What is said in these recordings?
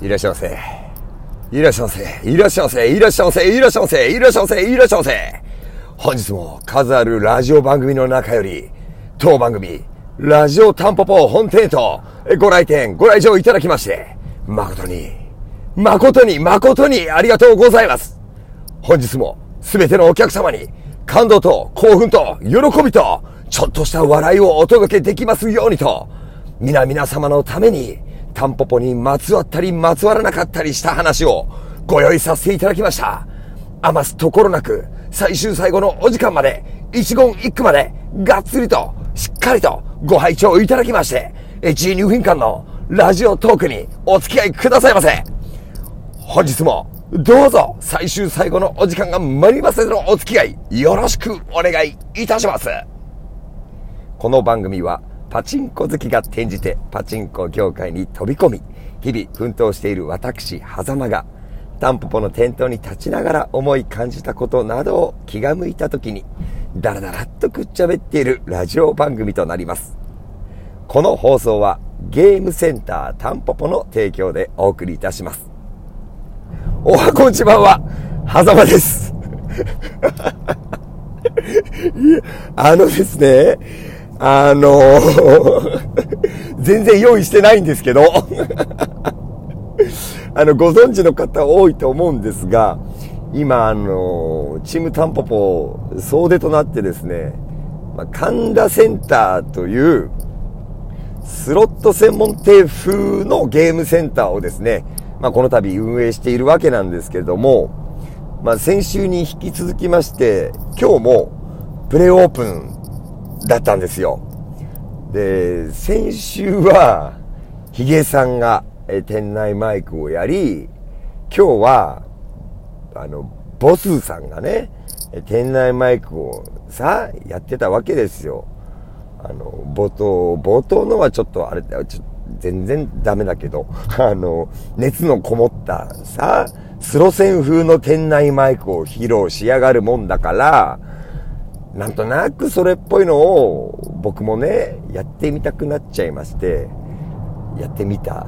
いらっしゃいませ。いらっしゃいませ。いらっしゃいませ。いらっしゃいませ。いらっしゃいませ。いらっしゃいませ。いらっしゃいませ。本日も数あるラジオ番組の中より、当番組、ラジオタンポポ本店へとご来店、ご来場いただきまして、誠に、誠に、誠にありがとうございます。本日もすべてのお客様に感動と興奮と喜びとちょっとした笑いをお届けできますようにと、皆々様のためにタンポポにまつわったりまつわらなかったりした話をご用意させていただきました。余すところなく、最終最後のお時間まで、一言一句まで、がっつりと、しっかりとご拝聴いただきまして、1、2分間のラジオトークにお付き合いくださいませ。本日も、どうぞ、最終最後のお時間が参りますのお付き合い、よろしくお願いいたします。この番組は、パチンコ好きが転じてパチンコ業界に飛び込み、日々奮闘している私、狭間が、タンポポの店頭に立ちながら思い感じたことなどを気が向いた時に、ダラダラっとくっちゃべっているラジオ番組となります。この放送はゲームセンタータンポポの提供でお送りいたします。おはこんちばんは、狭間です。あのですね、あのー、全然用意してないんですけど。あの、ご存知の方多いと思うんですが、今、あのー、チームタンポポ総出となってですね、まあ、神田センターという、スロット専門店風のゲームセンターをですね、まあ、この度運営しているわけなんですけれども、まあ、先週に引き続きまして、今日もプレイオープンだったんですよ。で、先週は、ヒゲさんが、え店内マイクをやり、今日は、あの、ボスさんがね、え店内マイクをさ、やってたわけですよ。あの、冒頭、冒頭のはちょっとあれだよ、ちょっと全然ダメだけど、あの、熱のこもったさ、スロセン風の店内マイクを披露しやがるもんだから、なんとなくそれっぽいのを僕もね、やってみたくなっちゃいまして、やってみた。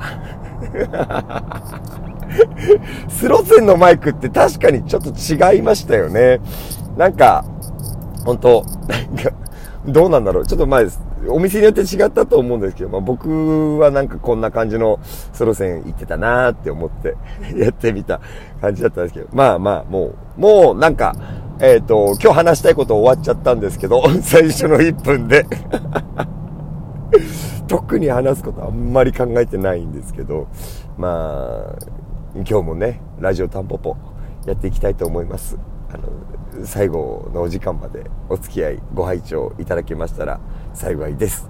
スロセンのマイクって確かにちょっと違いましたよね。なんか、本当なんか、どうなんだろう。ちょっと前です。お店によって違ったと思うんですけど、まあ、僕はなんかこんな感じのソロ線行ってたなーって思って やってみた感じだったんですけど、まあまあ、もう、もうなんか、えっ、ー、と、今日話したいこと終わっちゃったんですけど、最初の1分で 特に話すことあんまり考えてないんですけど、まあ、今日もね、ラジオタンポポやっていきたいと思います。あの、最後のお時間までお付き合い、ご拝聴いただけましたら幸いです。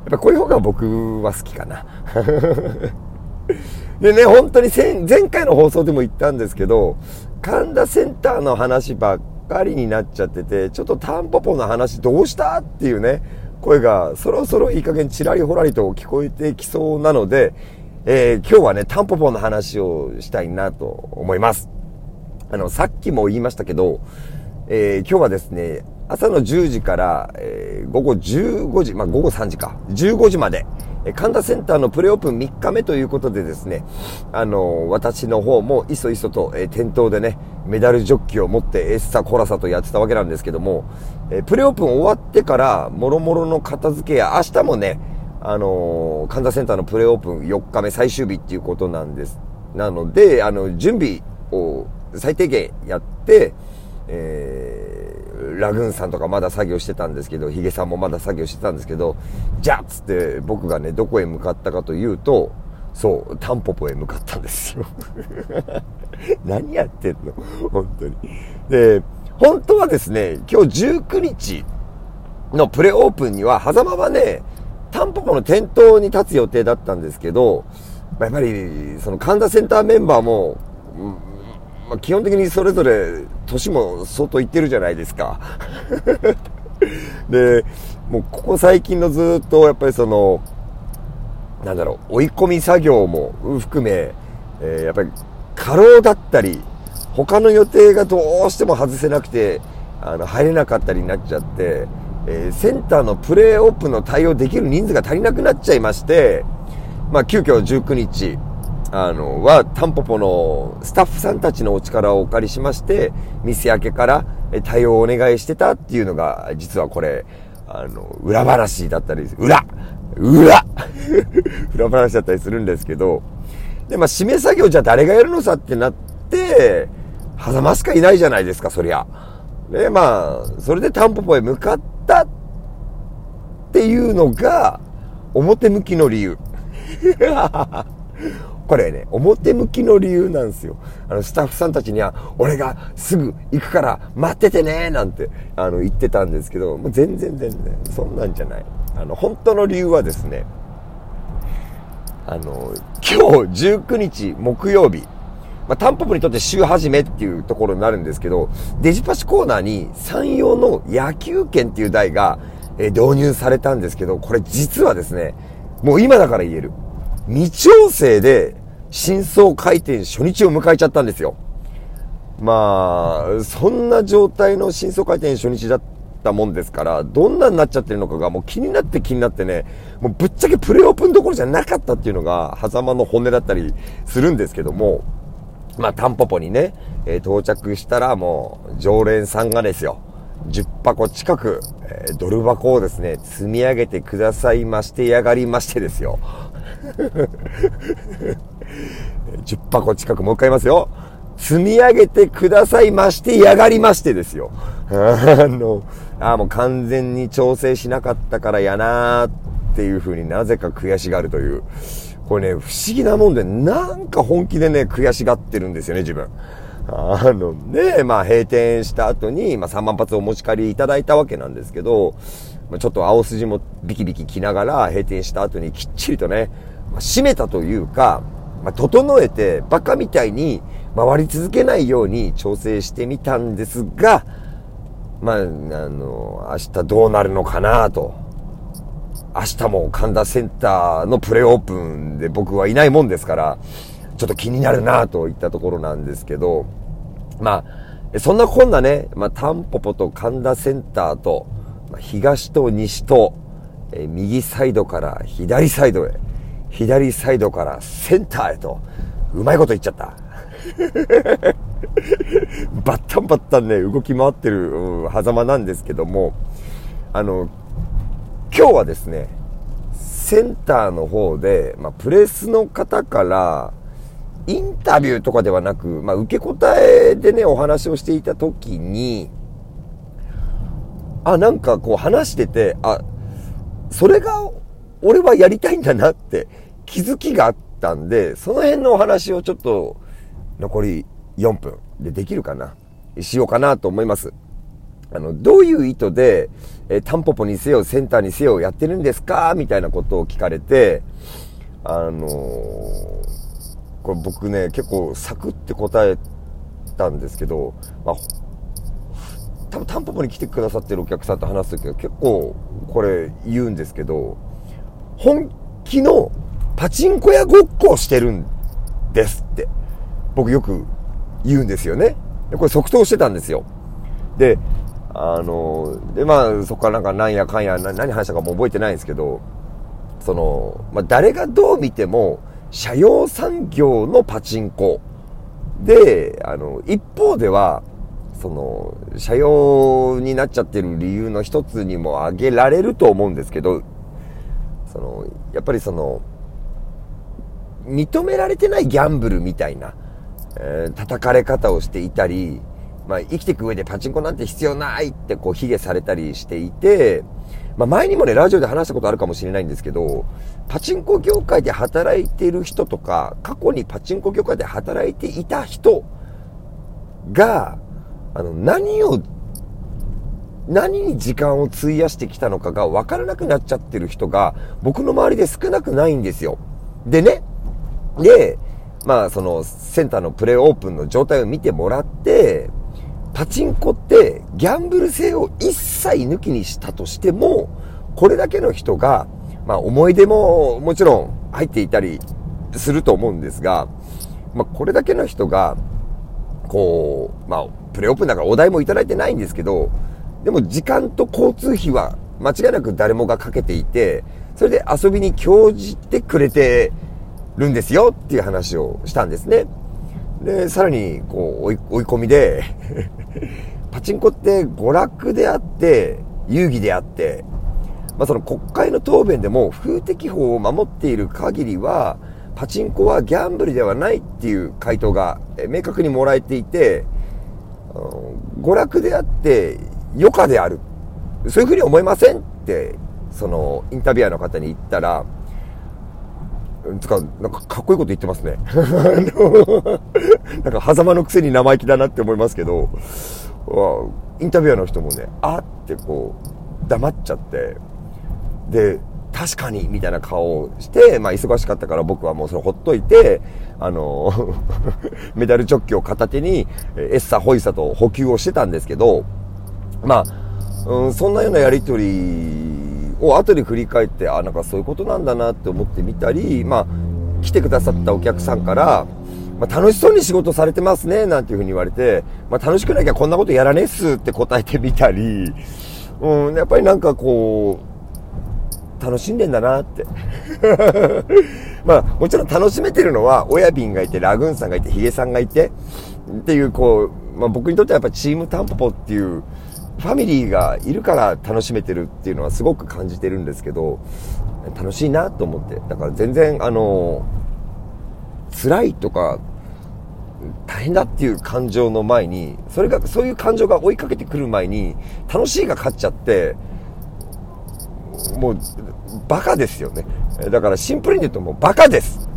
やっぱこういう方が僕は好きかな。でね、本当に前回の放送でも言ったんですけど、神田センターの話ばっかりになっちゃってて、ちょっとタンポポの話どうしたっていうね、声がそろそろいい加減ちらりほらりと聞こえてきそうなので、えー、今日はね、タンポポの話をしたいなと思います。あの、さっきも言いましたけど、えー、今日はですね、朝の10時から、えー、午後15時、まあ、午後3時か、15時まで、え神田センターのプレオープン3日目ということでですね、あの、私の方もいそいそと、えー、店頭でね、メダルジョッキを持ってエッサコラサとやってたわけなんですけども、えー、プレオープン終わってから、もろもろの片付けや、明日もね、あのー、神田センターのプレオープン4日目最終日っていうことなんです。なので、あの、準備を最低限やって、えー、ラグーンさんとかまだ作業してたんですけど、ヒゲさんもまだ作業してたんですけど、じゃっつって僕がね、どこへ向かったかというと、そう、タンポポへ向かったんですよ。何やってんの？本当に。で、本当はですね、今日19日のプレオープンには、狭間はね、タンポポの店頭に立つ予定だったんですけど、やっぱり、その神田センターメンバーも、まあ、基本的にそれぞれ年も相当いってるじゃないですか。で、もうここ最近のずっとやっぱりその、なんだろう、追い込み作業も含め、えー、やっぱり過労だったり、他の予定がどうしても外せなくて、あの、入れなかったりになっちゃって、えー、センターのプレーオープンの対応できる人数が足りなくなっちゃいまして、まあ、急遽19日、あの、は、タンポポのスタッフさんたちのお力をお借りしまして、店明けから対応をお願いしてたっていうのが、実はこれ、あの、裏話だったり、裏裏 裏話だったりするんですけど、で、まあ、締め作業じゃ誰がやるのさってなって、狭間しかいないじゃないですか、そりゃ。で、まあ、それでタンポポへ向かったっていうのが、表向きの理由。これね、表向きの理由なんですよ。あの、スタッフさんたちには、俺がすぐ行くから待っててねなんて、あの、言ってたんですけど、もう全然全然、そんなんじゃない。あの、本当の理由はですね、あの、今日19日木曜日、まあ、タンポポにとって週始めっていうところになるんですけど、デジパシコーナーに山陽の野球券っていう台が、え導入されたんですけど、これ実はですね、もう今だから言える。未調整で真相回転初日を迎えちゃったんですよ。まあ、そんな状態の真相回転初日だったもんですから、どんなになっちゃってるのかがもう気になって気になってね、もうぶっちゃけプレオープンどころじゃなかったっていうのが、狭間の本音だったりするんですけども、まあ、タンポポにね、えー、到着したらもう、常連さんがですよ、10箱近く、えー、ドル箱をですね、積み上げてくださいましてやがりましてですよ。10箱近くもう一回言いますよ。積み上げてくださいましてやがりましてですよ。あの、あもう完全に調整しなかったからやなーっていう風になぜか悔しがるという。これね、不思議なもんで、なんか本気でね、悔しがってるんですよね、自分。あのね、まあ閉店した後に、まあ3万発お持ち帰りいただいたわけなんですけど、まあ、ちょっと青筋もビキビキ着ながら閉店した後にきっちりとね、まあ、閉めたというか、まあ、整えてバカみたいに回り続けないように調整してみたんですが、まあ、あの、明日どうなるのかなと。明日も神田センターのプレオープンで僕はいないもんですから、ちょっと気になるなといったところなんですけど、まあ、そんなこんなね、まあ、タンポポと神田センターと、東と西と、え、右サイドから左サイドへ、左サイドからセンターへと、うまいこと言っちゃった。バッタンバッタンね、動き回ってる、うん、狭間なんですけども、あの、今日はですね、センターの方で、まあ、プレスの方から、インタビューとかではなく、まあ、受け答えでね、お話をしていた時に、あ、なんかこう話してて、あ、それが俺はやりたいんだなって気づきがあったんで、その辺のお話をちょっと残り4分でできるかな、しようかなと思います。あの、どういう意図で、えタンポポにせよ、センターにせよやってるんですか？みたいなことを聞かれて、あのー、これ僕ね、結構サクって答えたんですけど、まあ、多分タンポポに来てくださってるお客さんと話すときは結構これ言うんですけど、本気のパチンコ屋ごっこをしてるんですって、僕よく言うんですよね。これ即答してたんですよ。で、あの、で、まあ、そこからなんかなんやかんや、何話したかも覚えてないんですけど、その、まあ、誰がどう見ても、社用産業のパチンコ。で、あの、一方では、その、車用になっちゃってる理由の一つにも挙げられると思うんですけど、その、やっぱりその、認められてないギャンブルみたいな、えー、叩かれ方をしていたり、まあ、生きていく上でパチンコなんて必要ないってこう、卑下されたりしていて、まあ、前にもね、ラジオで話したことあるかもしれないんですけど、パチンコ業界で働いている人とか、過去にパチンコ業界で働いていた人が、あの、何を、何に時間を費やしてきたのかが分からなくなっちゃってる人が、僕の周りで少なくないんですよ。でね、で、まあ、その、センターのプレイオープンの状態を見てもらって、パチンコってギャンブル性を一切抜きにしたとしても、これだけの人が、まあ思い出ももちろん入っていたりすると思うんですが、まあこれだけの人が、こう、まあプレオープンだからお題もいただいてないんですけど、でも時間と交通費は間違いなく誰もがかけていて、それで遊びに興じてくれてるんですよっていう話をしたんですね。で、さらに、こう、追い追い込みで パチンコって娯楽であって、遊戯であって、まあ、その国会の答弁でも風適法を守っている限りは、パチンコはギャンブルではないっていう回答が明確にもらえていて、娯楽であって余暇である。そういうふうに思いませんって、そのインタビュアーの方に言ったら、つか、なんかかっこいいこと言ってますね。なんか狭間のくせに生意気だなって思いますけど、インタビュアーの人もね、あってこう、黙っちゃって、で、確かにみたいな顔をして、まあ忙しかったから僕はもうそれほっといて、あの、メダルチョッキを片手に、エッサホイサと補給をしてたんですけど、まあ、うん、そんなようなやりとりを後で振り返って、あ、なんかそういうことなんだなって思ってみたり、まあ、来てくださったお客さんから、まあ、楽しそうに仕事されてますね、なんていうふうに言われて、まあ、楽しくなきゃこんなことやらねえっすって答えてみたり、うん、やっぱりなんかこう、楽しんでんだなって。まあ、もちろん楽しめてるのは、親瓶がいて、ラグーンさんがいて、ヒゲさんがいて、っていう、こう、まあ僕にとってはやっぱチームタンポポっていう、ファミリーがいるから楽しめてるっていうのはすごく感じてるんですけど、楽しいなと思って。だから全然、あの、辛いとか、大変だっていう感情の前に、それが、そういう感情が追いかけてくる前に、楽しいが勝っちゃって、もう、バカですよね。だからシンプルに言うともうバカです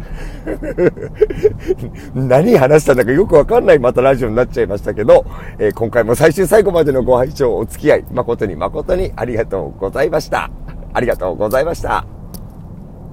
何話したんだかよくわかんないまたラジオになっちゃいましたけど、えー、今回も最終最後までのご拝聴お付き合い誠に誠にありがとうございました。ありがとうございました。